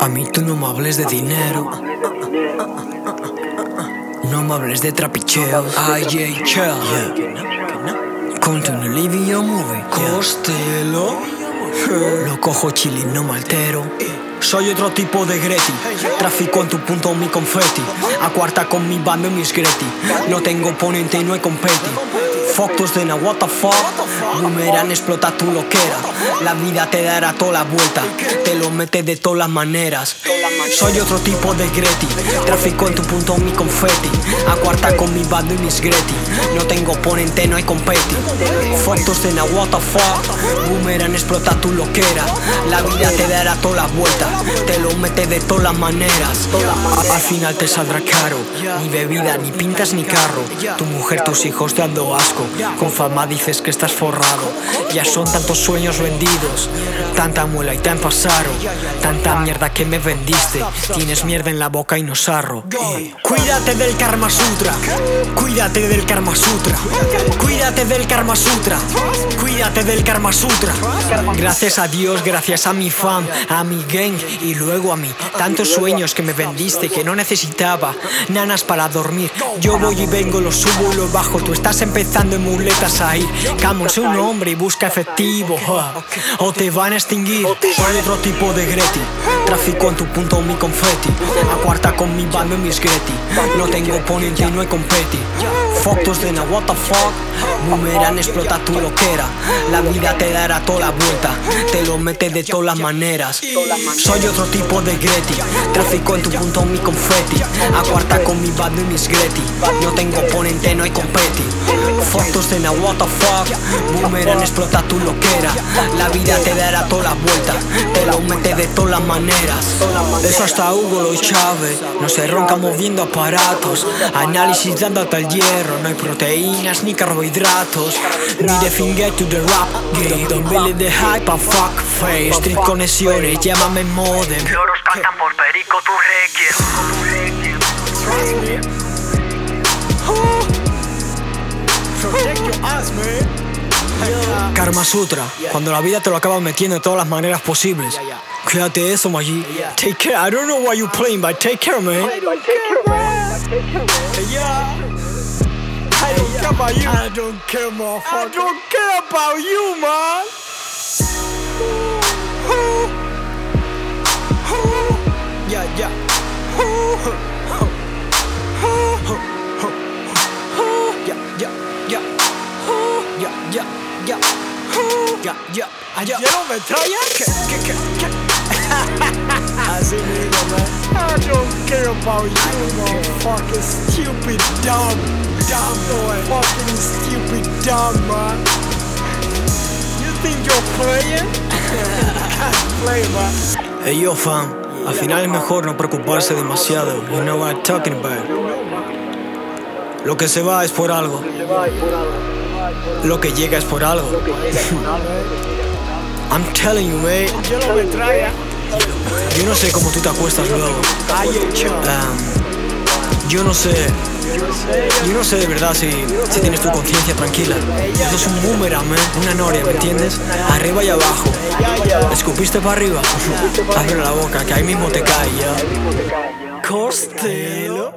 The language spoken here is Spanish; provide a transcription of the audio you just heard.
A mí tú no me hables de dinero. No me hables de trapicheos. Ay, yeah, chill. Continue living your movie. Costello. Lo cojo chilling, no me altero. Soy otro tipo de Greti. Trafico en tu punto mi confetti. A cuarta con mi bando y mis Greti. No tengo oponente y no hay competi. Fotos de what the fuck. Boomerang explota tu loquera. La vida te dará toda la vuelta. Te lo metes de todas las maneras. Soy otro tipo de Greti. Trafico en tu punto mi confetti. A cuarta con mi bando y mis Greti. No tengo oponente, no hay competi. Fotos de na what the explota tu loquera. La vida te dará toda la vuelta. Te lo metes de todas las maneras. Al final te saldrá caro. Ni bebida, ni pintas, ni carro. Tu mujer, tus hijos te dando asco. Con fama dices que estás forrado. Ya son tantos sueños vendidos. Tanta muela y tan pasaro. Tanta mierda que me vendiste. Tienes mierda en la boca y no sarro. Cuídate del Karma Sutra. Cuídate del Karma Sutra. Cuídate del Karma Sutra. Cuídate del Karma Sutra. Gracias a Dios, gracias a mi fam, a mi gang y luego a mí. Tantos sueños que me vendiste que no necesitaba nanas para dormir. Yo voy y vengo, lo subo y lo bajo. Tú estás empezando en muletas ahí. Come un hombre y busca efectivo. O te van a extinguir. Soy otro tipo de Greti. Trafico en tu punto mi confeti. A cuarta con mi bando y mis Greti. No tengo oponente y no hay competi. Fotos de na what the fuck. Boomerang explota tu loquera. La vida te dará toda la vuelta. Te lo metes de todas las maneras. Soy otro tipo de Greti. Trafico en tu punto mi confeti. A con mi bando y mis Greti. No tengo oponente, no hay competi. Fotos de na what the fuck. Boomerang explota tu loquera. La vida te dará toda la vuelta. Te lo metes de todas las maneras. Eso hasta Hugo lo Chávez. No se ronca moviendo aparatos. Análisis dándote el hierro. No hay proteínas ni carbohidratos. Ni de finger to the rap game. Don't believe the hype and fuck face. Street conexiones, llámame modem. Loros cantan por Perico tu requiem. Karma Sutra, cuando la vida te lo acaba metiendo de todas las maneras posibles. Cuídate eso, Maggi. Take care. I don't know why you playing, but take care, man. I don't care about you. I don't care, motherfucker. I don't care about you, man. Yeah, yeah. Yeah, yeah, yeah. Yeah, yeah, yeah. Yeah, yeah, ah, yeah. ¿Quiero metralla? ¿Qué, qué, qué, qué? I don't care about you, motherfucking stupid dumb, dumb boy. Fucking stupid dumb, man. You think you're playing? Play, man. Hey, yo, fam. Al final es mejor no preocuparse demasiado. You know what I'm talking about. Lo que se va es por algo. Lo que llega es por algo. I'm telling you, mate. Yo no sé cómo tú te acuestas luego. Um, yo no sé. Yo no sé de verdad si, si tienes tu conciencia tranquila. Eso es un boomerang, man. Una noria, ¿me entiendes? Arriba y abajo. ¿Escupiste para arriba? Abre la boca, que ahí mismo te cae ya. Costello.